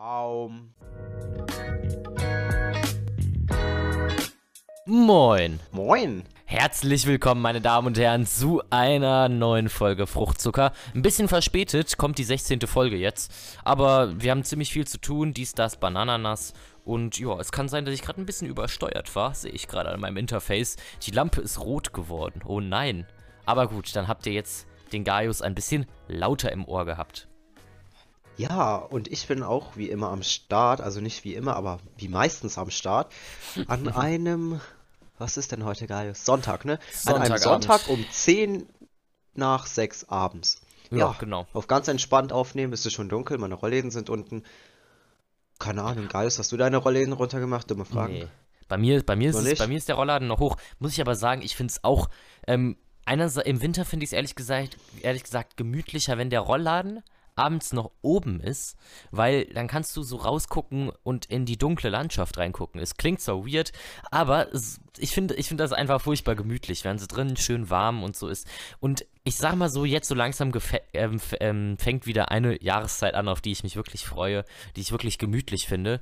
Raum. Moin. Moin. Herzlich willkommen, meine Damen und Herren, zu einer neuen Folge Fruchtzucker. Ein bisschen verspätet kommt die 16. Folge jetzt, aber wir haben ziemlich viel zu tun, dies, das, Banananas und ja, es kann sein, dass ich gerade ein bisschen übersteuert war, sehe ich gerade an meinem Interface. Die Lampe ist rot geworden, oh nein. Aber gut, dann habt ihr jetzt den Gaius ein bisschen lauter im Ohr gehabt. Ja, und ich bin auch wie immer am Start, also nicht wie immer, aber wie meistens am Start, an einem, was ist denn heute, Gaius? Sonntag, ne? An einem Sonntagabend. Sonntag um 10 nach 6 abends. Ja, genau. Auf ganz entspannt aufnehmen, ist es schon dunkel, meine Rollläden sind unten. Keine Ahnung, Gaius, hast du deine Rollläden runtergemacht? Dumme Fragen. Nee. Bei mir, bei, mir ist Noch es, nicht? bei mir ist der Rollladen noch hoch. Muss ich aber sagen, ich finde es auch. Ähm, einerseits, Im Winter finde ich es ehrlich gesagt, ehrlich gesagt gemütlicher, wenn der Rollladen abends noch oben ist, weil dann kannst du so rausgucken und in die dunkle Landschaft reingucken. Es klingt so weird, aber ich finde ich finde das einfach furchtbar gemütlich, wenn es drinnen schön warm und so ist. Und ich sag mal so, jetzt so langsam ähm, ähm, fängt wieder eine Jahreszeit an, auf die ich mich wirklich freue, die ich wirklich gemütlich finde.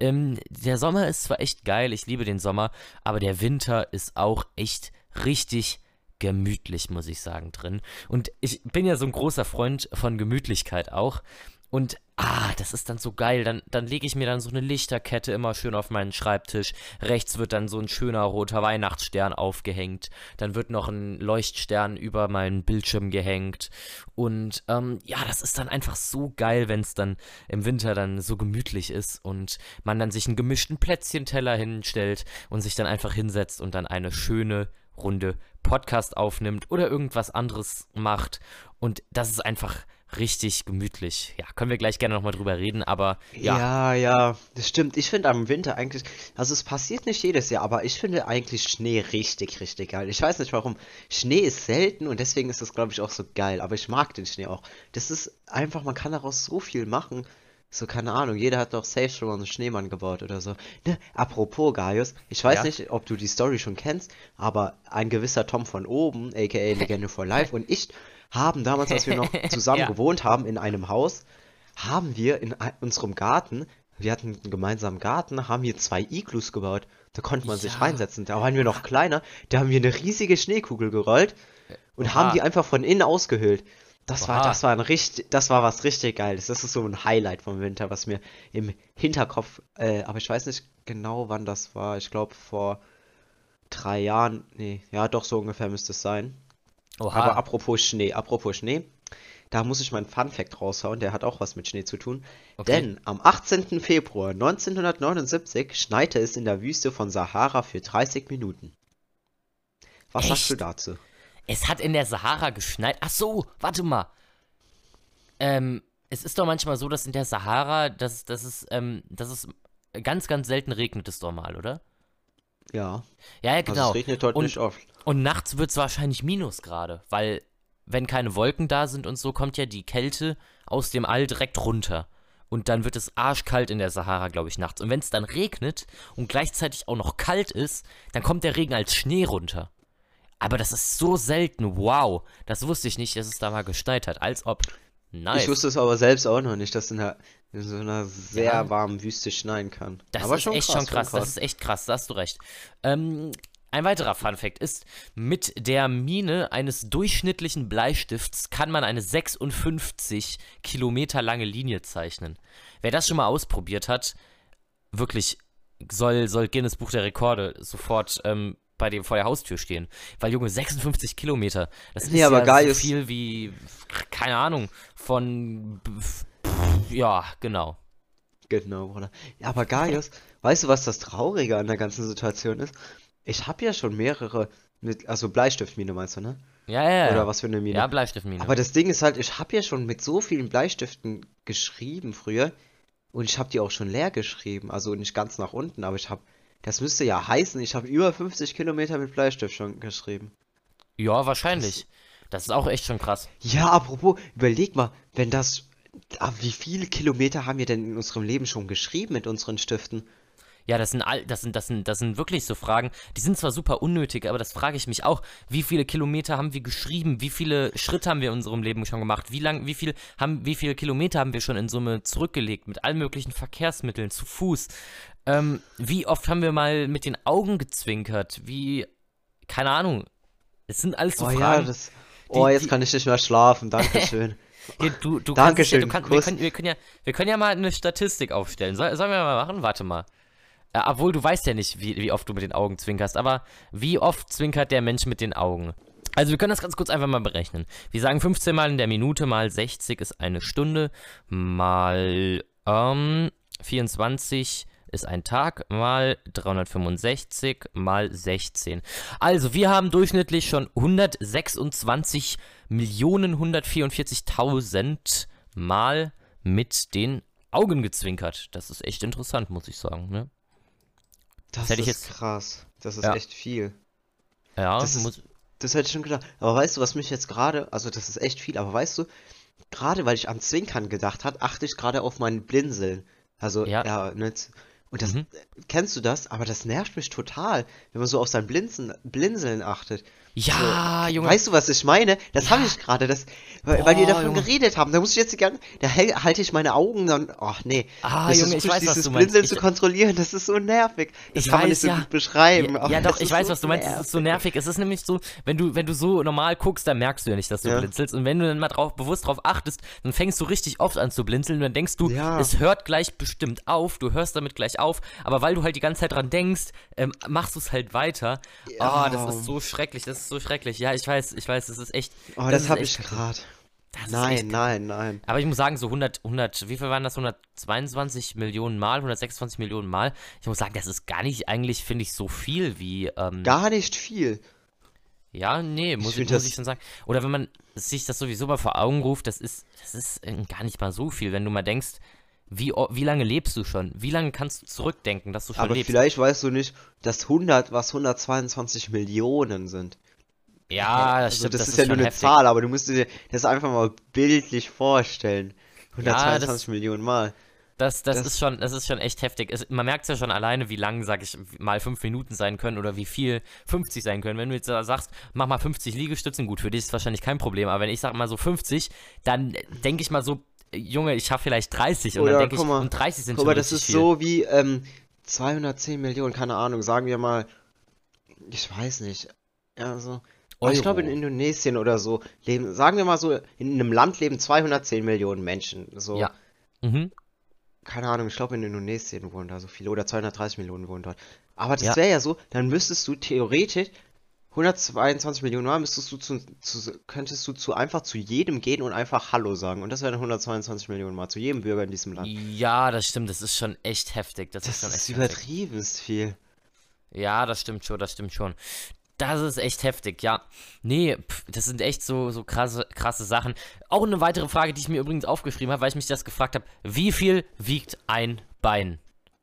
Ähm, der Sommer ist zwar echt geil, ich liebe den Sommer, aber der Winter ist auch echt richtig gemütlich, muss ich sagen, drin. Und ich bin ja so ein großer Freund von Gemütlichkeit auch. Und ah, das ist dann so geil. Dann, dann lege ich mir dann so eine Lichterkette immer schön auf meinen Schreibtisch. Rechts wird dann so ein schöner roter Weihnachtsstern aufgehängt. Dann wird noch ein Leuchtstern über meinen Bildschirm gehängt. Und ähm, ja, das ist dann einfach so geil, wenn es dann im Winter dann so gemütlich ist und man dann sich einen gemischten Plätzchenteller hinstellt und sich dann einfach hinsetzt und dann eine schöne Runde Podcast aufnimmt oder irgendwas anderes macht. Und das ist einfach richtig gemütlich. Ja, können wir gleich gerne nochmal drüber reden, aber ja, Ja, ja, das stimmt. Ich finde am Winter eigentlich, also es passiert nicht jedes Jahr, aber ich finde eigentlich Schnee richtig, richtig geil. Ich weiß nicht warum. Schnee ist selten und deswegen ist das, glaube ich, auch so geil. Aber ich mag den Schnee auch. Das ist einfach, man kann daraus so viel machen. So, keine Ahnung, jeder hat doch safe schon mal einen Schneemann gebaut oder so. Ne? Apropos, Gaius, ich weiß Ja? nicht, ob du die Story schon kennst, aber ein gewisser Tom von oben, aka Legende for Life, und ich haben damals, als wir noch zusammen Ja. gewohnt haben in einem Haus, haben wir in unserem Garten, wir hatten einen gemeinsamen Garten, haben wir zwei Iglus gebaut. Da konnte man sich Ja. reinsetzen. Da waren wir noch kleiner. Da haben wir eine riesige Schneekugel gerollt und Oha. haben die einfach von innen ausgehöhlt. Das war, das war ein richtig, das war was richtig Geiles. Das ist so ein Highlight vom Winter, was mir im Hinterkopf, äh, aber ich weiß nicht genau, wann das war. Ich glaube vor drei Jahren, nee, ja, doch so ungefähr müsste es sein. oha. Aber apropos Schnee, apropos Schnee, da muss ich meinen Funfact raushauen, der hat auch was mit Schnee zu tun. Okay. Denn am 18. Februar 1979 schneite es in der Wüste von Sahara für 30 Minuten. Was sagst du Echt? dazu? Es hat in der Sahara geschneit. Ach so, warte mal. Ähm, es ist doch manchmal so, dass in der Sahara, dass, dass, es, ähm, dass es ganz, ganz selten regnet, ist doch mal, oder? Ja, Ja, ja, also genau. es regnet dort und, nicht oft. und nachts wird es wahrscheinlich Minusgrade, weil wenn keine Wolken da sind und so, kommt ja die Kälte aus dem All direkt runter. Und dann wird es arschkalt in der Sahara, glaube ich, nachts. Und wenn es dann regnet und gleichzeitig auch noch kalt ist, dann kommt der Regen als Schnee runter. Aber das ist so selten. Wow. Das wusste ich nicht, dass es da mal geschneit hat. Als ob. Nice. Ich wusste es aber selbst auch noch nicht, dass in, der, in so einer sehr Ja. warmen Wüste schneien kann. Das aber ist echt schon krass. Das ist echt krass, da hast du recht. Ähm, ein weiterer Funfact ist, mit der Mine eines durchschnittlichen Bleistifts kann man eine 56 Kilometer lange Linie zeichnen. Wer das schon mal ausprobiert hat, wirklich soll, soll Guinness Buch der Rekorde sofort ähm, bei dem vor der Haustür stehen. Weil, Junge, 56 Kilometer, das ist Nee, aber ja geil so ist- viel wie, keine Ahnung, von, ja, genau. Genau, Bruder. Ja, aber Gaius, weißt du, was das Traurige an der ganzen Situation ist? Ich habe ja schon mehrere mit, also Bleistiftmine meinst du, ne? Ja, ja, ja. Oder was für eine Mine? Ja, Bleistiftmine. Aber das Ding ist halt, ich habe ja schon mit so vielen Bleistiften geschrieben früher und ich habe die auch schon leer geschrieben, also nicht ganz nach unten, aber ich habe, das müsste ja heißen, ich habe über 50 Kilometer mit Bleistift schon geschrieben. Ja, wahrscheinlich. Das ist auch echt schon krass. Ja, apropos, überleg mal, wenn das, wie viele Kilometer haben wir denn in unserem Leben schon geschrieben mit unseren Stiften? Ja, das sind, all, das, sind, das, sind, das sind wirklich so Fragen, die sind zwar super unnötig, aber das frage ich mich auch. Wie viele Kilometer haben wir geschrieben? Wie viele Schritte haben wir in unserem Leben schon gemacht? Wie lang, wie viel haben, wie viele Kilometer haben wir schon in Summe zurückgelegt mit allen möglichen Verkehrsmitteln, zu Fuß? Ähm, wie oft haben wir mal mit den Augen gezwinkert? Wie, keine Ahnung. Es sind alles so Oh ja, Fragen. das. Oh, die- jetzt die- kann ich nicht mehr schlafen. Dankeschön. Hier, du, du kannst es ja, Dankeschön, du kannst, wir, können, wir, können ja, wir können ja mal eine Statistik aufstellen. Soll, sollen wir mal machen? Warte mal. Äh, obwohl du weißt ja nicht, wie, wie oft du mit den Augen zwinkerst, aber wie oft zwinkert der Mensch mit den Augen? Also wir können das ganz kurz einfach mal berechnen. Wir sagen 15 Mal in der Minute mal 60 ist eine Stunde, mal ähm, 24 ist ein Tag, mal 365 mal 16. Also wir haben durchschnittlich schon 126 Millionen 144.000 Mal mit den Augen gezwinkert. Das ist echt interessant, muss ich sagen. Ne? Das ich ist jetzt- krass. Das ist Ja. echt viel. Ja, Das ist- muss, Das hätte ich schon gedacht. Aber weißt du, was mich jetzt gerade, also das ist echt viel, aber weißt du, gerade weil ich an Zwinkern gedacht habe, achte ich gerade auf mein Blinzeln. Also, Ja. ja, nicht. Und das, Mhm. kennst du das? Aber das nervt mich total, wenn man so auf sein Blinzeln, Blinzeln achtet. Ja, Junge. Weißt du, was ich meine? Das habe ich gerade, das, weil, weil wir Boah, davon Junge. geredet haben. Da muss ich jetzt die ganze, da halte ich meine Augen dann, ach nee. Ah, Das Junge, ist ich weiß, was dieses du meinst. Blinzeln Ich- zu kontrollieren, das ist so nervig. Das Ich kann man weiß, nicht so ja. gut beschreiben. Ja, ja doch, ich ist weiß, so was du meinst. Es ist so nervig. Es ist nämlich so, wenn du, wenn du so normal guckst, dann merkst du ja nicht, dass du Ja. blinzelst. Und wenn du dann mal drauf, bewusst drauf achtest, dann fängst du richtig oft an zu blinzeln. Und dann denkst du, Ja. es hört gleich bestimmt auf. Du hörst damit gleich auf. Aber weil du halt die ganze Zeit dran denkst, ähm, machst du es halt weiter. Ah, Ja. das ist so schrecklich. Das ist so schrecklich. Ja, ich weiß, ich weiß, das ist echt. Oh, das ist habe ich gerade. Das Nein, nein, nein. aber ich muss sagen, so 100, 100, wie viel waren das? 122 Millionen Mal, 126 Millionen Mal. Ich muss sagen, das ist gar nicht eigentlich, finde ich, so viel wie. Ähm, Gar nicht viel. ja, nee, muss, ich, find muss das- ich schon sagen. Oder wenn man sich das sowieso mal vor Augen ruft, das ist, das ist äh, gar nicht mal so viel, wenn du mal denkst, wie, wie lange lebst du schon? Wie lange kannst du zurückdenken, dass du schon Aber lebst? vielleicht weißt du nicht, dass 100 was 122 Millionen sind. Ja, das Also stimmt, das, das ist ja nur eine heftig. Zahl, aber du musst dir das einfach mal bildlich vorstellen. 122 das- Millionen Mal. Das, das, Das- ist schon, das ist schon echt heftig. Es, man merkt es ja schon alleine, wie lang, sag ich, mal fünf Minuten sein können oder wie viel 50 sein können. Wenn du jetzt sagst, mach mal 50 Liegestützen, gut, für dich ist wahrscheinlich kein Problem, aber wenn ich sag mal so 50, dann denke ich mal so, Junge, ich schaffe vielleicht 30 und Oder, dann denke ich, mal, und 30 sind Guck schon mal, das ist viel. so wie ähm, 210 Millionen, keine Ahnung, sagen wir mal, ich weiß nicht. Ja, Aber Ich glaube in Euro. Indonesien oder so leben, sagen wir mal so, in einem Land leben 210 Millionen Menschen. So, Ja. Mhm. keine Ahnung, ich glaube in Indonesien wohnen da so viele oder 230 Millionen wohnen dort. Aber das Ja. wäre ja so, dann müsstest du theoretisch 122 Millionen Mal müsstest du zu, zu, könntest du zu einfach zu jedem gehen und einfach Hallo sagen. Und das wären 122 Millionen Mal zu jedem Bürger in diesem Land. Ja, das stimmt, das ist schon echt heftig. Das, ist Das schon ist echt heftig. übertriebenst viel. Ja, das stimmt schon, das stimmt schon. Das ist echt heftig, ja. Nee, pf, das sind echt so, so krasse, krasse Sachen. Auch eine weitere Frage, die ich mir übrigens aufgeschrieben habe, weil ich mich das gefragt habe. Wie viel wiegt ein Bein?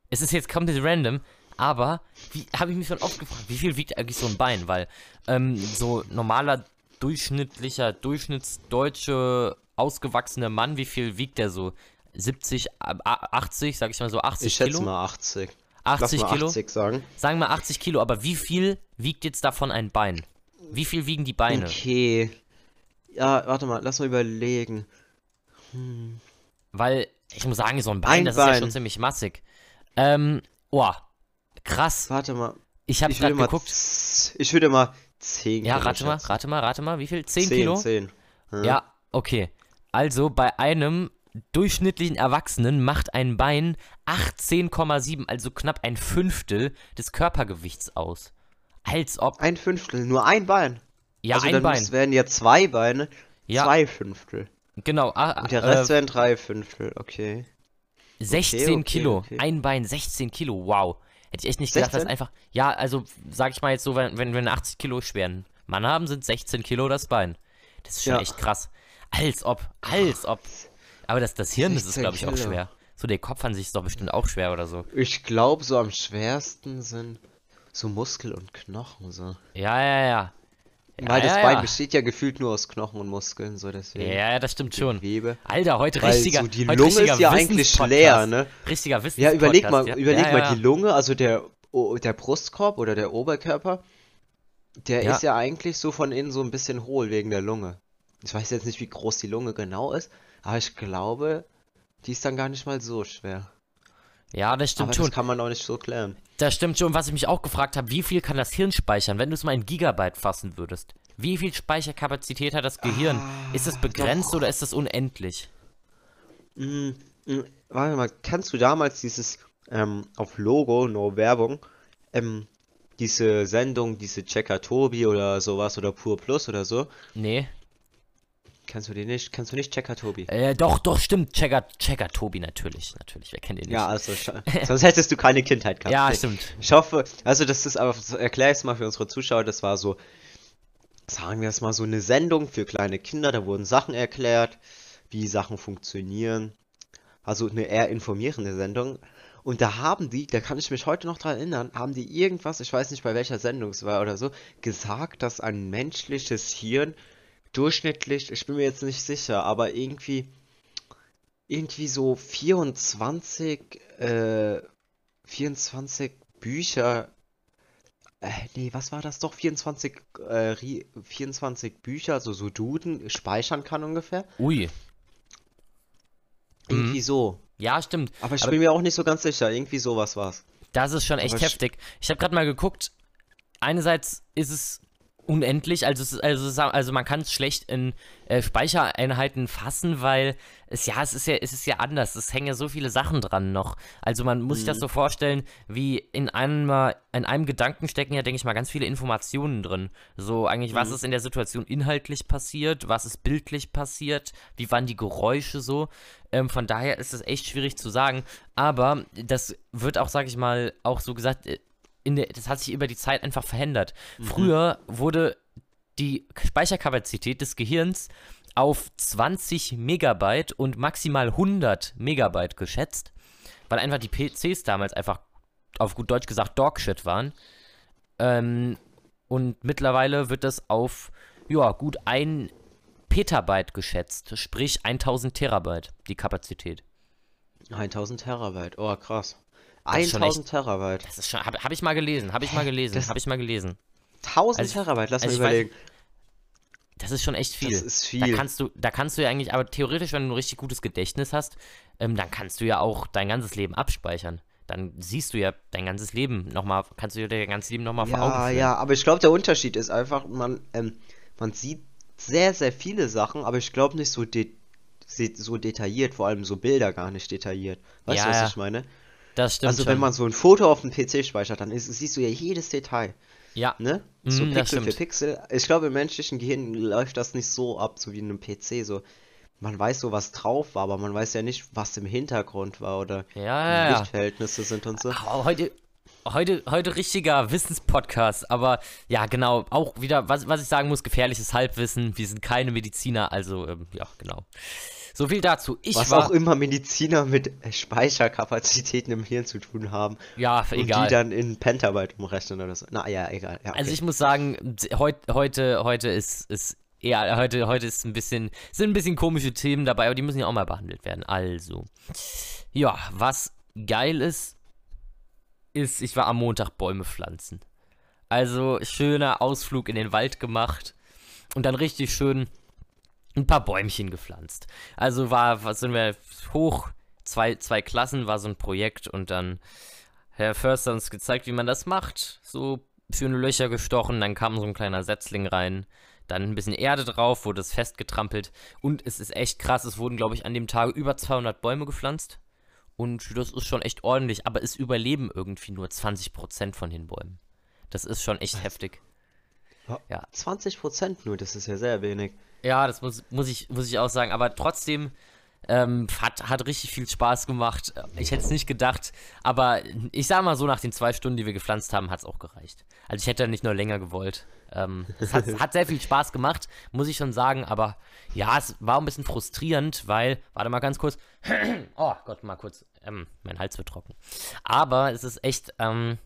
Es ist jetzt komplett random, aber wie habe ich mich schon oft gefragt, wie viel wiegt eigentlich so ein Bein? Weil ähm, so normaler, durchschnittlicher, durchschnittsdeutsche, ausgewachsener Mann, wie viel wiegt der so? 70, a- a- 80, sag ich mal so 80 Ich schätze Kilo? mal 80. 80 Lass Kilo? 80 sagen. Sagen wir 80 Kilo, aber wie viel wiegt jetzt davon ein Bein? Wie viel wiegen die Beine? Okay. Ja, warte mal, lass mal überlegen. Weil, ich muss sagen, so ein Bein, Ein das ist ja Bein. schon ziemlich massig. Ähm, oh, krass. Warte mal. Ich habe gerade geguckt. ich würde mal 10 Ja, Kilo rate mal, rate mal, rate mal, wie viel? 10, 10, Kilo? 10. Ja. Ja, okay. Also bei einem durchschnittlichen Erwachsenen macht ein Bein 18,7, also knapp ein Fünftel des Körpergewichts aus. Als ob. Ein Fünftel, nur ein Bein. Ja, also ein dann Bein. müsst- wären ja zwei Beine, Ja. zwei Fünftel. Genau. Ah, Und der äh, Rest wären drei Fünftel, okay. 16 okay, Kilo. okay. Ein Bein, 16 Kilo. Wow. Hätte ich echt nicht gedacht, dass 16? einfach. Ja, also sag ich mal jetzt so, wenn, wenn wir einen 80 Kilo schweren Mann haben, sind 16 Kilo das Bein. Das ist schon Ja. echt krass. Als ob, als ob. Aber das, das Hirn, das ist, 16 glaube ich, auch schwer. So, der Kopf an sich ist doch bestimmt auch schwer oder so. Ich glaube, so am schwersten sind so Muskel und Knochen, so. Ja, ja, ja. Weil das ja, Bein ja. besteht ja gefühlt nur aus Knochen und Muskeln, so deswegen. Ja, ja, das stimmt schon. Gewebe. Alter, heute Weil richtiger so die Lunge richtiger ist ja eigentlich leer, ne? Richtiger Wissen. Ja, überleg mal, ja. überleg ja, mal ja. die Lunge, also der, der Brustkorb oder der Oberkörper, der Ja. ist ja eigentlich so von innen so ein bisschen hohl wegen der Lunge. Ich weiß jetzt nicht, wie groß die Lunge genau ist, aber ich glaube, die ist dann gar nicht mal so schwer. Ja, das stimmt aber schon. das kann man auch nicht so klären. Das stimmt schon. Was ich mich auch gefragt habe, wie viel kann das Hirn speichern, wenn du es mal in Gigabyte fassen würdest? Wie viel Speicherkapazität hat das Gehirn? Ah, ist das begrenzt oder ist das unendlich? Mm, mm, warte mal, kannst du damals dieses ähm, auf Logo, no Werbung, ähm, diese Sendung, diese Checker Tobi oder sowas oder Pur Plus oder so, Nee. Kennst du die nicht? Kennst du nicht Checker Tobi? Äh, doch, doch, stimmt. Checker, Checker Tobi natürlich. Natürlich, wer kennt den nicht? Ja, also, sonst hättest du keine Kindheit gehabt. Ja, stimmt. Ich hoffe, also das ist aber, erkläre ich es mal für unsere Zuschauer, das war so, sagen wir es mal, so eine Sendung für kleine Kinder, da wurden Sachen erklärt, wie Sachen funktionieren. Also eine eher informierende Sendung. Und da haben die, da kann ich mich heute noch dran erinnern, haben die irgendwas, ich weiß nicht bei welcher Sendung es war oder so, gesagt, dass ein menschliches Hirn durchschnittlich, ich bin mir jetzt nicht sicher, aber irgendwie, irgendwie so 24, äh, 24 Bücher, äh, nee, was war das doch? 24, äh, Ri- 24 Bücher, also so Duden, speichern kann ungefähr. Ui. Irgendwie so. Ja, stimmt. Aber ich Aber- bin mir auch nicht so ganz sicher, irgendwie sowas war's. Das ist schon echt Aber heftig. Ich habe gerade mal geguckt. Einerseits ist es unendlich, also, es also, also man kann es schlecht in äh, Speichereinheiten fassen, weil es ja, es ist ja, es ist ja anders. Es hängen ja so viele Sachen dran noch. Also man muss sich das so vorstellen, wie in einem, in einem Gedanken stecken ja, denke ich mal, ganz viele Informationen drin. So eigentlich, was ist in der Situation inhaltlich passiert, was ist bildlich passiert, wie waren die Geräusche so. Ähm, von daher ist es echt schwierig zu sagen. Aber das wird auch, sag ich mal, auch so gesagt, äh, in der, das hat sich über die Zeit einfach verändert. Früher wurde die Speicherkapazität des Gehirns auf 20 Megabyte und maximal 100 Megabyte geschätzt, weil einfach die PCs damals einfach auf gut Deutsch gesagt Dogshit waren. Ähm, und mittlerweile wird das auf ja, gut ein Petabyte geschätzt, sprich 1000 Terabyte die Kapazität. 1000 Terabyte, oh krass. Ist schon 1000 Terabyte. Das ist schon, habe hab ich mal gelesen, habe ich mal gelesen, habe ich mal gelesen. 1000 Also Terabyte, lass also mal ich weiß- überlegen. Das ist schon echt viel. Das ist Da viel. kannst du, da kannst du ja eigentlich, aber theoretisch, wenn du ein richtig gutes Gedächtnis hast, ähm, dann kannst du ja auch dein ganzes Leben abspeichern. Dann siehst du ja dein ganzes Leben nochmal, kannst du dir dein ganzes Leben nochmal vor Augen Ja, führen. ja, aber ich glaube, der Unterschied ist einfach, man, ähm, man sieht sehr, sehr viele Sachen, aber ich glaube nicht so, de so detailliert, vor allem so Bilder gar nicht detailliert. Weißt Ja, du, was ja. ich meine? Das stimmt Also schon. wenn man so ein Foto auf dem PC speichert, dann ist, siehst du ja jedes Detail, ja, ne? So Mhm, das Pixel für. Pixel. Ich glaube, im menschlichen Gehirn läuft das nicht so ab, so wie in einem PC, so. Man weiß so, was drauf war, aber man weiß ja nicht, was im Hintergrund war oder ja, wie ja, die ja. Lichtverhältnisse sind und so. Aber heute, heute, heute richtiger Wissenspodcast, aber ja, genau, auch wieder, was, was ich sagen muss, gefährliches Halbwissen. Wir sind keine Mediziner, also ähm, ja, genau. So viel dazu. Ich Was war, auch immer Mediziner mit Speicherkapazitäten im Hirn zu tun haben. ja, Und egal. die dann in Pentabyte umrechnen oder so. Na ja, egal. Ja, Also okay. ich muss sagen, heut, heute, heute ist, ist eher, heute, heute ist ein bisschen, sind ein bisschen komische Themen dabei, aber die müssen ja auch mal behandelt werden. Also, ja, was geil ist, ist, ich war am Montag Bäume pflanzen. Also schöner Ausflug in den Wald gemacht und dann richtig schön ein paar Bäumchen gepflanzt. Also war, was sind wir hoch, zwei, zwei Klassen war so ein Projekt und dann Herr Förster hat uns gezeigt, wie man das macht. So schöne Löcher gestochen, dann kam so ein kleiner Setzling rein, dann ein bisschen Erde drauf, wurde es festgetrampelt und es ist echt krass, es wurden glaube ich an dem Tag über 200 Bäume gepflanzt und das ist schon echt ordentlich, aber es überleben irgendwie nur 20% von den Bäumen. Das ist schon echt heftig. ja. 20% nur, das ist ja sehr wenig. Ja, das muss, muss, ich, muss ich auch sagen. Aber trotzdem ähm, hat, hat richtig viel Spaß gemacht. Ich hätte es nicht gedacht. Aber ich sag mal so, nach den zwei Stunden, die wir gepflanzt haben, hat es auch gereicht. Also ich hätte nicht nur länger gewollt. Ähm, es hat, hat sehr viel Spaß gemacht, muss ich schon sagen. Aber ja, es war ein bisschen frustrierend, weil, warte mal ganz kurz. oh Gott, mal kurz. Ähm, mein Hals wird trocken. Aber es ist echt ähm,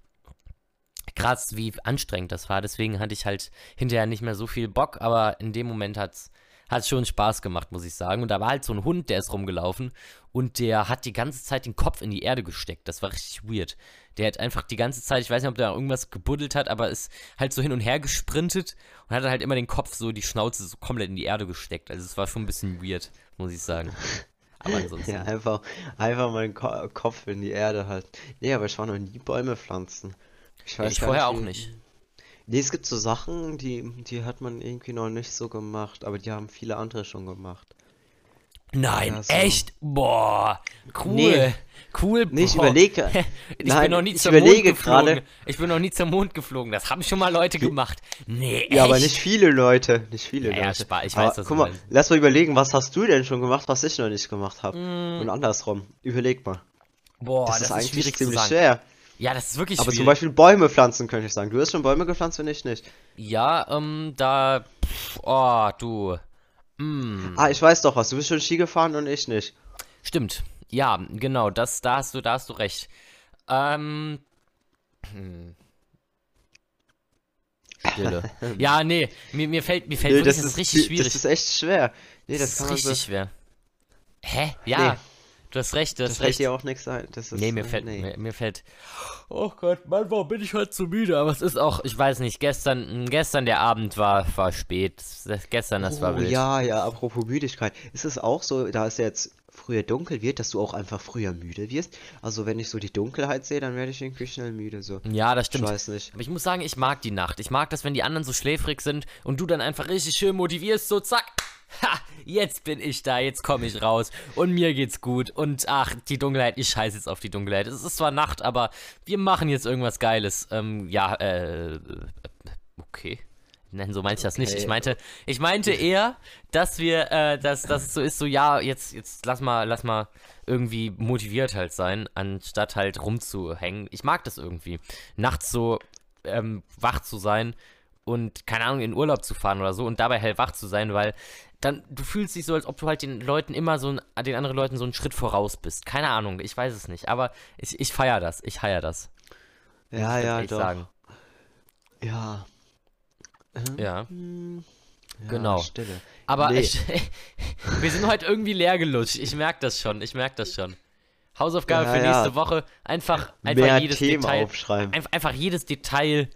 krass, wie anstrengend das war. Deswegen hatte ich halt hinterher nicht mehr so viel Bock, aber in dem Moment hat's hat schon Spaß gemacht, muss ich sagen. Und da war halt so ein Hund, der ist rumgelaufen und der hat die ganze Zeit den Kopf in die Erde gesteckt. Das war richtig weird. Der hat einfach die ganze Zeit, ich weiß nicht, ob der irgendwas gebuddelt hat, aber ist halt so hin und her gesprintet und hat halt immer den Kopf so, die Schnauze so komplett in die Erde gesteckt. Also es war schon ein bisschen weird, muss ich sagen. Aber ansonsten. Ja, einfach, einfach meinen Ko Kopf in die Erde halt. Nee, aber ich war noch nie Bäume pflanzen. Ich weiß ich vorher auch nicht. Nee, es gibt so Sachen, die, die hat man irgendwie noch nicht so gemacht, aber die haben viele andere schon gemacht. Nein, ja, so. echt? Boah, cool. Nee, cool. Nee, ich überlege. ich Nein, bin noch nie zum Mond geflogen. Grade. Ich bin noch nie zum Mond geflogen. Das haben schon mal Leute gemacht. Nee, echt? Ja, aber nicht viele Leute. Nicht viele ja, Leute. Ja, ich weiß aber, Guck mal, meinst. lass mal überlegen, was hast du denn schon gemacht, was ich noch nicht gemacht habe? Mm. Und andersrum. Überleg mal. Boah, das, das ist eigentlich ziemlich schwer. Ja, das ist wirklich Aber schwierig. zum Beispiel Bäume pflanzen, könnte ich sagen. Du hast schon Bäume gepflanzt und ich nicht. Ja, ähm, da. Pff, oh, du. Mm. Ah, ich weiß doch was. Du bist schon Ski gefahren und ich nicht. Stimmt. Ja, genau. Das, da hast du, da hast du recht. Ähm. Hm. Stille. ja, nee, mir, mir fällt, mir fällt nee, wirklich, das, ist richtig schwierig. Das ist echt schwer. Nee, das, das ist richtig so... schwer. Hä? Ja. Nee. Du hast recht, du hast das recht. fällt dir auch nichts ein. Das ist, nee, mir fällt, nee. Mir, mir, fällt. Oh Gott, Mann, warum bin ich heute so müde? Aber es ist auch, ich weiß nicht, gestern, gestern der Abend war, war spät. Gestern, das oh, war wild. Ja, ja, apropos Müdigkeit. Ist es auch so, da es jetzt früher dunkel wird, dass du auch einfach früher müde wirst? Also, wenn ich so die Dunkelheit sehe, dann werde ich irgendwie schnell müde. So. Ja, das stimmt. Ich weiß nicht. Aber ich muss sagen, ich mag die Nacht. Ich mag das, wenn die anderen so schläfrig sind und du dann einfach richtig schön motivierst, so zack ha, jetzt bin ich da, jetzt komme ich raus und mir geht's gut und ach, die Dunkelheit, ich scheiße jetzt auf die Dunkelheit. Es ist zwar Nacht, aber wir machen jetzt irgendwas Geiles. Ähm, ja, äh, okay. Nein, so meinte ich das okay. nicht. Ich meinte, ich meinte eher, dass wir, äh, dass, dass es so ist, so ja, jetzt, jetzt lass mal, lass mal irgendwie motiviert halt sein, anstatt halt rumzuhängen. Ich mag das irgendwie. Nachts so ähm, wach zu sein und keine Ahnung in Urlaub zu fahren oder so und dabei hellwach zu sein, weil dann du fühlst dich so, als ob du halt den Leuten immer so den anderen Leuten so einen Schritt voraus bist. Keine Ahnung, ich weiß es nicht, aber ich, ich feiere das, ich feiere das. Ja, ja, doch. Sagen. Ja. Ja. Hm. ja. Genau. Stille. Aber Nee. ich, wir sind heute irgendwie leer gelutscht. Ich merke das schon. Ich merke das schon. Hausaufgabe Ja, für ja. nächste Woche. Einfach, einfach jedes Themen Detail. aufschreiben. Einf einfach jedes Detail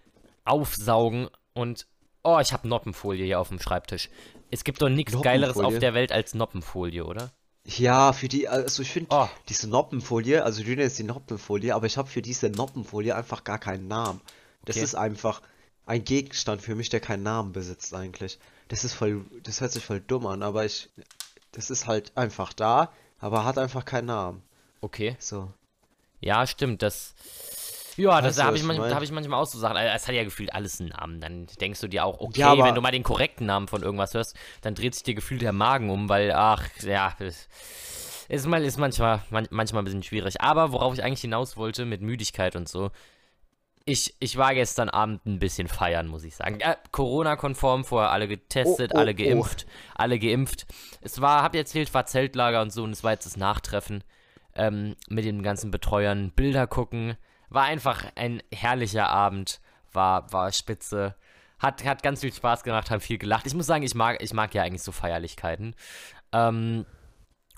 aufsaugen und. Oh, ich habe Noppenfolie hier auf dem Schreibtisch. Es gibt doch nichts Geileres auf der Welt als Noppenfolie, oder? Ja, für die, also ich finde Oh. diese Noppenfolie, also du nennst die Noppenfolie, aber ich habe für diese Noppenfolie einfach gar keinen Namen. Das Okay. ist einfach ein Gegenstand für mich, der keinen Namen besitzt eigentlich. Das ist voll, das hört sich voll dumm an, aber ich, das ist halt einfach da, aber hat einfach keinen Namen. Okay. So. Ja, stimmt. Das. Ja, das da habe ich, mein? da hab ich manchmal auch so Sachen. Es hat ja gefühlt alles einen Namen. Dann denkst du dir auch, okay, Ja, wenn du mal den korrekten Namen von irgendwas hörst, dann dreht sich dir gefühlt der Magen um, weil, ach, ja, ist, mal, ist manchmal, man, manchmal ein bisschen schwierig. Aber worauf ich eigentlich hinaus wollte mit Müdigkeit und so, ich, ich war gestern Abend ein bisschen feiern, muss ich sagen. Äh, Corona-konform, vorher alle getestet, Oh, oh, alle oh. geimpft, alle geimpft. Es war, hab ihr erzählt, war Zeltlager und so und es war jetzt das Nachtreffen ähm, mit den ganzen Betreuern, Bilder gucken. War einfach ein herrlicher Abend, war, war spitze. Hat, hat ganz viel Spaß gemacht, haben viel gelacht. Ich muss sagen, ich mag, ich mag ja eigentlich so Feierlichkeiten. Ähm,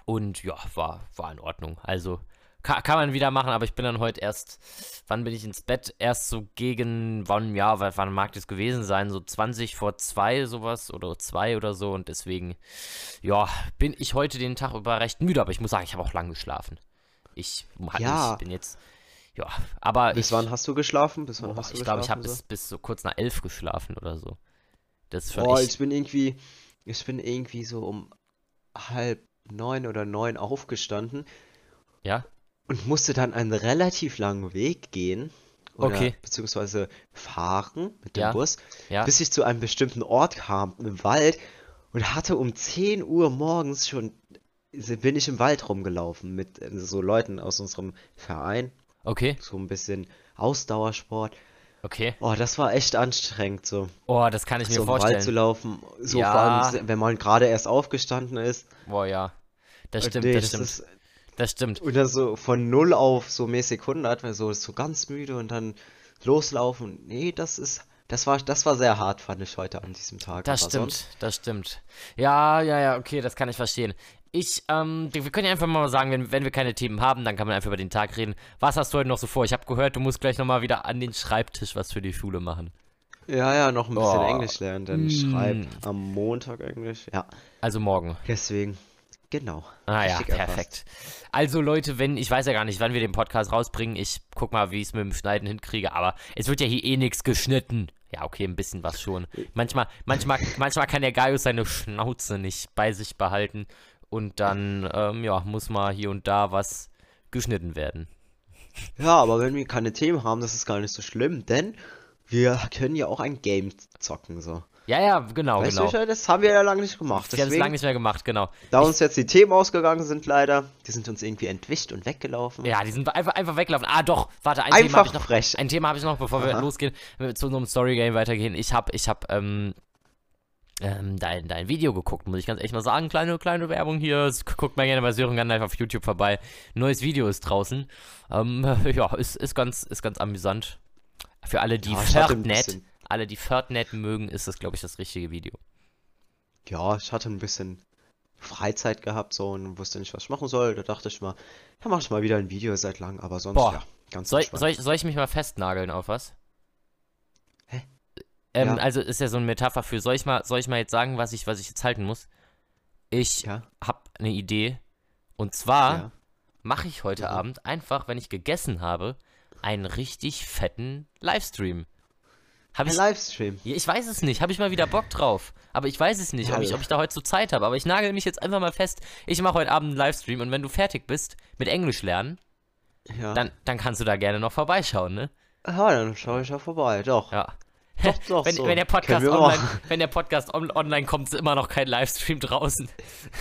und ja, war, war in Ordnung. Also kann, kann man wieder machen, aber ich bin dann heute erst, wann bin ich ins Bett? Erst so gegen, wann, ja, wann, mag das gewesen sein? So 20 vor 2 sowas oder 2 oder so und deswegen, ja, bin ich heute den Tag über recht müde, aber ich muss sagen, ich habe auch lang geschlafen. Ich, Ja. ich bin jetzt, ja, aber Bis ich, wann hast du geschlafen? Bis wann boah, hast du ich glaube, ich habe geschlafen, bis, bis so kurz nach 11 geschlafen oder so. Das ist so? schon Boah, echt, ich bin irgendwie, ich bin irgendwie so um halb neun oder neun aufgestanden ja, und musste dann einen relativ langen Weg gehen. Oder Okay. beziehungsweise fahren mit dem Ja, Bus, ja. bis ich zu einem bestimmten Ort kam im Wald und hatte um 10 Uhr morgens schon, bin ich im Wald rumgelaufen mit äh, so Leuten aus unserem Verein, okay, so ein bisschen Ausdauersport. okay. Oh, das war echt anstrengend, so, Oh, das kann ich mir so im Wald zu vorstellen. laufen, so Ja. vor allem, wenn man gerade erst aufgestanden ist. Boah, ja. Das stimmt, nee, das das stimmt. ist, Das stimmt. Und dann so von null auf so mäßig 100, weil so so ganz müde und dann loslaufen. Nee, das ist. Das war, das war sehr hart, fand ich heute an diesem Tag. Das stimmt, das stimmt. Ja, ja, ja, okay, das kann ich verstehen. Ich, ähm, wir können ja einfach mal sagen, wenn, wenn wir keine Themen haben, dann kann man einfach über den Tag reden. Was hast du heute noch so vor? Ich habe gehört, du musst gleich nochmal wieder an den Schreibtisch was für die Schule machen. Ja, ja, noch ein bisschen Oh. Englisch lernen, denn ich schreibe Mm. am Montag Englisch. Ja, Also morgen. deswegen. Genau. Ah ja, erfasst. perfekt. Also Leute, wenn, ich weiß ja gar nicht, wann wir den Podcast rausbringen. Ich guck mal, wie ich es mit dem Schneiden hinkriege, aber es wird ja hier eh nichts geschnitten. Ja, okay, ein bisschen was schon. Manchmal, manchmal, manchmal kann der Gaius seine Schnauze nicht bei sich behalten und dann, ähm, ja, muss mal hier und da was geschnitten werden. Ja, aber wenn wir keine Themen haben, das ist gar nicht so schlimm, denn wir können ja auch ein Game zocken, so. Ja, ja, genau, Weißt genau. du, das haben wir ja lange nicht gemacht. Wir haben es lange nicht mehr gemacht, genau. da uns jetzt die Themen ausgegangen sind, leider, die sind uns irgendwie entwischt und weggelaufen. Ja, die sind einfach, einfach weggelaufen. Ah, doch, warte, ein Thema Einfach habe ich noch. frech. Ein Thema habe ich noch, bevor wir Aha. losgehen, wenn wir zu unserem Story-Game weitergehen. Ich habe, ich habe, ähm, ähm, dein, dein Video geguckt, muss ich ganz echt mal sagen. Kleine, kleine Werbung hier. Guckt mal gerne bei Sören Gandalf auf YouTube vorbei. Neues Video ist draußen. Ähm, ja, ist, ist ganz, ist ganz amüsant. Für alle, die Ja, bisschen- alle, die Ferdnet mögen, ist das, glaube ich, das richtige Video. Ja, ich hatte ein bisschen Freizeit gehabt so und wusste nicht, was ich machen soll. Da dachte ich mal, ja, mach ich mal wieder ein Video seit lang, aber sonst Boah. ja, ganz Soll, entspannt. soll, ich, soll ich mich mal festnageln auf was? Ähm, Ja. Also ist ja so eine Metapher für, soll ich mal, soll ich mal jetzt sagen, was ich, was ich jetzt halten muss? Ich Ja, hab eine Idee. Und zwar ja. mache ich heute Mhm. Abend einfach, wenn ich gegessen habe, einen richtig fetten Livestream. Hab Ein ich, Livestream. ja, ich weiß es nicht, habe ich mal wieder Bock drauf. Aber ich weiß es nicht, ob ich, Ja. ob ich da heute so Zeit habe. Aber ich nagel mich jetzt einfach mal fest. Ich mache heute Abend einen Livestream und wenn du fertig bist mit Englisch lernen, Ja. dann, dann kannst du da gerne noch vorbeischauen, ne? Ah, dann schaue ich ja vorbei. Doch. Ja. Doch, doch, wenn, so. wenn der Podcast online, wenn der Podcast on, online kommt, ist immer noch kein Livestream draußen.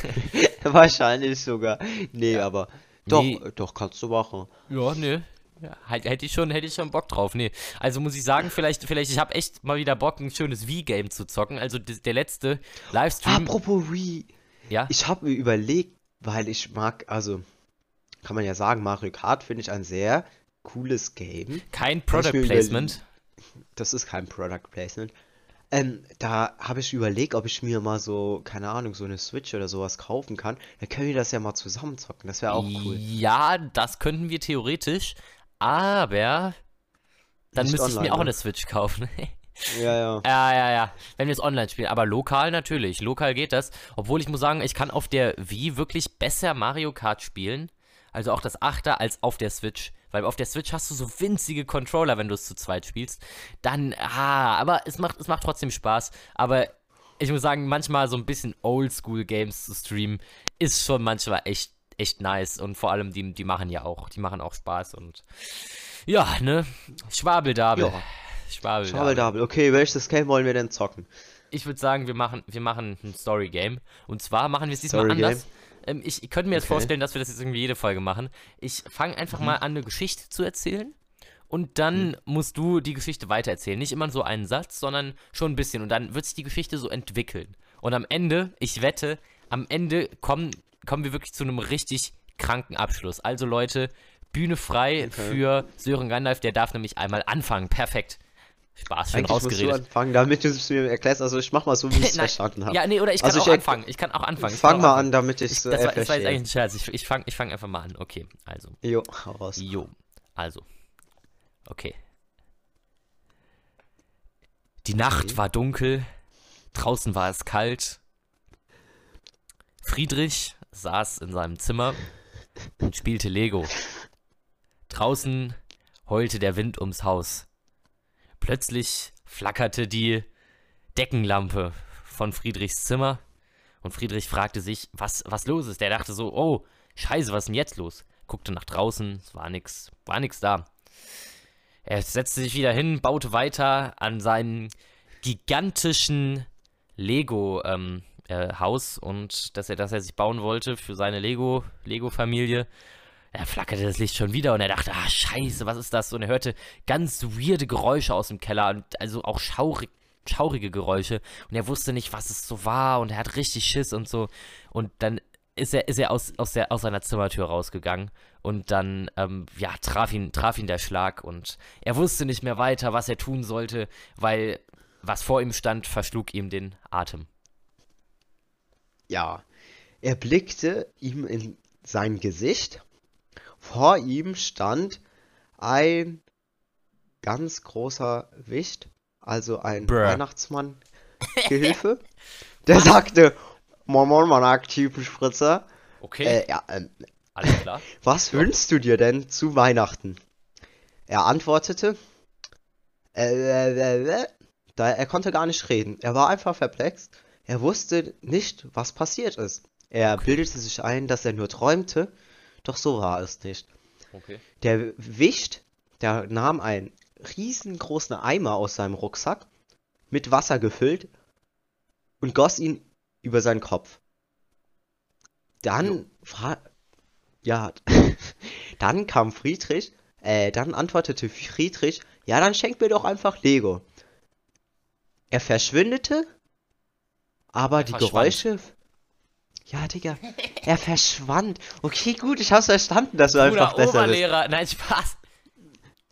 Wahrscheinlich sogar. Nee, aber doch, Nee. doch, kannst du machen. Ja, ne. Ja, halt- hätte ich schon, hätte ich schon Bock drauf. Nee. Also muss ich sagen, vielleicht, vielleicht, ich habe echt mal wieder Bock, ein schönes Wii-Game zu zocken. Also der letzte Livestream. Apropos Wii, ja. ich habe mir überlegt, weil ich mag, also kann man ja sagen, Mario Kart finde ich ein sehr cooles Game. Kein Product Placement. Das ist kein Product Placement. Ähm, da habe ich überlegt, ob ich mir mal so, keine Ahnung, so eine Switch oder sowas kaufen kann. Dann können wir das ja mal zusammen zocken. Das wäre auch cool. Ja, das könnten wir theoretisch, aber dann Nicht müsste ich mir auch ne? eine Switch kaufen. Ja, ja. Ja, ja, ja. Wenn wir es online spielen. Aber lokal natürlich. Lokal geht das. Obwohl ich muss sagen, ich kann auf der Wii wirklich besser Mario Kart spielen. Also auch das Achter als auf der Switch. Weil auf der Switch hast du so winzige Controller, wenn du es zu zweit spielst. Dann, ah, aber es macht, es macht trotzdem Spaß. Aber ich muss sagen, manchmal so ein bisschen Oldschool-Games zu streamen, ist schon manchmal echt, echt nice. Und vor allem, die, die machen ja auch, die machen auch Spaß. Und ja, ne? Schwabeldabel. Ja. Schwabeldabel. Schabbeldabel. Okay, welches Game wollen wir denn zocken? Ich würde sagen, wir machen, wir machen ein Story-Game. Und zwar machen wir es diesmal Story-Game? anders. Ähm, ich, ich könnte mir jetzt Okay. vorstellen, dass wir das jetzt irgendwie jede Folge machen. Ich fange einfach Mhm. mal an, eine Geschichte zu erzählen. Und dann musst du die Geschichte weitererzählen. Nicht immer so einen Satz, sondern schon ein bisschen. Und dann wird sich die Geschichte so entwickeln. Und am Ende, ich wette, am Ende kommen, kommen wir wirklich zu einem richtig kranken Abschluss. Also Leute, Bühne frei Okay. für Sören Gandalf. Der darf nämlich einmal anfangen. Perfekt. Spaß, schön Eigentlich musst du rausgeredet. anfangen, damit du es mir erklärst. Also ich mach mal so, wie ich es verstanden habe. Ja, nee, oder ich kann Also auch ich anfangen. Ich kann auch anfangen. Ich Fang mal anfangen. an, damit ich es Das äh, war, das war jetzt eigentlich ein Scherz. Ich, ich fange ich fang einfach mal an. Okay, also. Jo, hau raus. Jo, also. Okay. Die Nacht Okay. war dunkel, draußen war es kalt. Friedrich saß in seinem Zimmer und spielte Lego. Draußen heulte der Wind ums Haus. Plötzlich flackerte die Deckenlampe von Friedrichs Zimmer und Friedrich fragte sich, was, was los ist. Der dachte so, oh, scheiße, was ist denn jetzt los? Guckte nach draußen, es war nix, war nix da. Er setzte sich wieder hin, baute weiter an seinem gigantischen Lego ähm, äh, und dass er, dass er sich bauen wollte für seine Lego Lego Er flackerte das Licht schon wieder und er dachte, ah scheiße, was ist das? Und er hörte ganz weirde Geräusche aus dem Keller und also auch schaurig, schaurige Geräusche und er wusste nicht, was es so war und er hat richtig Schiss und so und dann ist er, ist er aus, aus, der, aus seiner Zimmertür rausgegangen und dann, ähm, ja, traf ihn, traf ihn der Schlag und er wusste nicht mehr weiter, was er tun sollte, weil was vor ihm stand, verschlug ihm den Atem. Ja, er blickte ihm in sein Gesicht. Vor ihm stand ein ganz großer Wicht, also ein Bruh. Weihnachtsmann-Gehilfe. Der sagte, Moin Moin, mein aktiven Spritzer. Okay, Äh, ja, ähm, alles klar. was wünschst du dir denn zu Weihnachten? Er antwortete, äh, äh, äh, äh, da er konnte gar nicht reden. Er war einfach perplex. Er wusste nicht, was passiert ist. Er bildete sich ein, dass er nur träumte, doch so war es nicht. Okay. Der Wicht, der nahm einen riesengroßen Eimer aus seinem Rucksack, mit Wasser gefüllt, und goss ihn über seinen Kopf. Dann fra ja, dann kam Friedrich, äh, dann antwortete Friedrich, ja, dann schenk mir doch einfach Lego. Er verschwindete, aber die verschwand. Geräusche. Ja, Digga, er verschwand. Okay, gut, ich hab's verstanden, dass du einfach besser bist. Oberlehrer, nein, Spaß.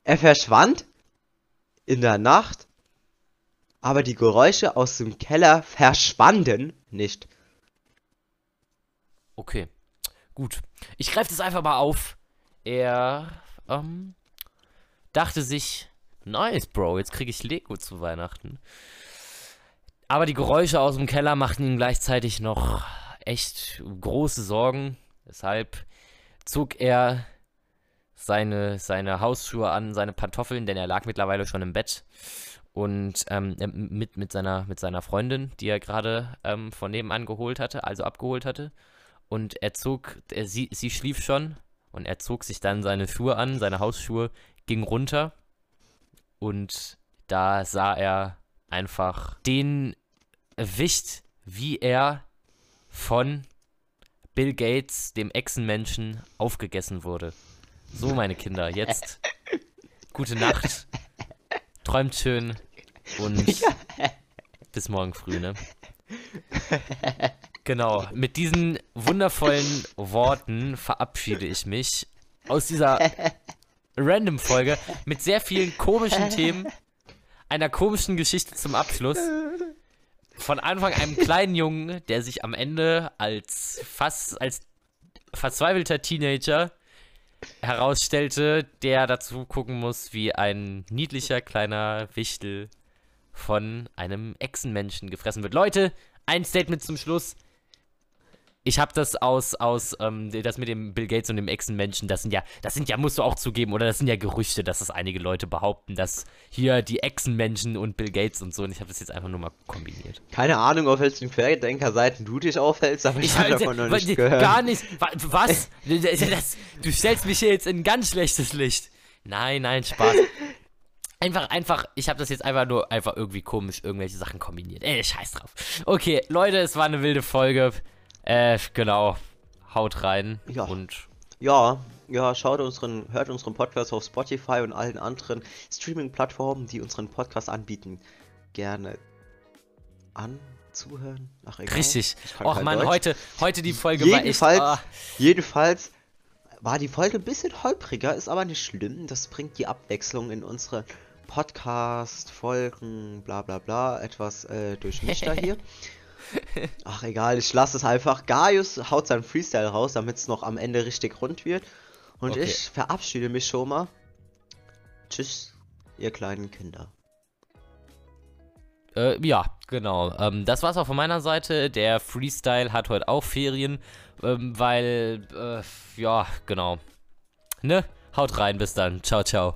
Er verschwand in der Nacht, aber die Geräusche aus dem Keller verschwanden nicht. Okay, gut. Ich greife das einfach mal auf. Er ähm, dachte sich, nice, Bro, jetzt kriege ich Lego zu Weihnachten. Aber die Geräusche aus dem Keller machten ihm gleichzeitig noch echt große Sorgen. Deshalb zog er seine, seine Hausschuhe an, seine Pantoffeln, denn er lag mittlerweile schon im Bett. Und ähm, mit, mit, seiner, mit seiner Freundin, die er gerade ähm, von nebenan geholt hatte, also abgeholt hatte. Und er zog, er, sie, sie schlief schon und er zog sich dann seine Schuhe an, seine Hausschuhe, ging runter und da sah er einfach den Wicht, wie er von Bill Gates, dem Echsenmenschen, aufgegessen wurde. So, meine Kinder, jetzt gute Nacht, träumt schön und bis morgen früh, ne? Genau, mit diesen wundervollen Worten verabschiede ich mich aus dieser Random-Folge mit sehr vielen komischen Themen, einer komischen Geschichte zum Abschluss. Von Anfang einem kleinen Jungen, der sich am Ende als fast als verzweifelter Teenager herausstellte, der dazu gucken muss, wie ein niedlicher kleiner Wichtel von einem Echsenmenschen gefressen wird. Leute, ein Statement zum Schluss. Ich habe das aus, aus, ähm, das mit dem Bill Gates und dem Echsenmenschen, das sind ja, das sind ja, musst du auch zugeben, oder das sind ja Gerüchte, dass das einige Leute behaupten, dass hier die Echsenmenschen und Bill Gates und so, und ich habe das jetzt einfach nur mal kombiniert. Keine Ahnung, auf welchen Querdenker-Seiten du dich aufhältst, aber ich, habe davon noch nicht gehört. Gar nicht. Wa- Was? Das, du stellst mich hier jetzt in ein ganz schlechtes Licht. Nein, nein, Spaß. Einfach, einfach, ich habe das jetzt einfach nur einfach irgendwie komisch irgendwelche Sachen kombiniert. Ey, scheiß drauf. Okay, Leute, es war eine wilde Folge. Äh, genau. Haut rein. Ja. Und Ja, ja, schaut unseren, hört unseren Podcast auf Spotify und allen anderen Streaming-Plattformen, die unseren Podcast anbieten, gerne an, zuhören. Ach, egal. richtig. Och man, Deutsch. heute, heute die Folge war echt. Jedenfalls, ah, jedenfalls war die Folge ein bisschen holpriger, ist aber nicht schlimm. Das bringt die Abwechslung in unsere Podcast-Folgen, bla bla bla, etwas äh, durchmischter hier. Ach egal, ich lasse es einfach. Gaius haut seinen Freestyle raus, damit es noch am Ende richtig rund wird. Und Okay. ich verabschiede mich schon mal. Tschüss, ihr kleinen Kinder. Äh, ja, genau. Ähm, das war's auch von meiner Seite. Der Freestyle hat heute auch Ferien, ähm, weil, äh, ja, genau. Ne? Haut rein, bis dann. Ciao, ciao.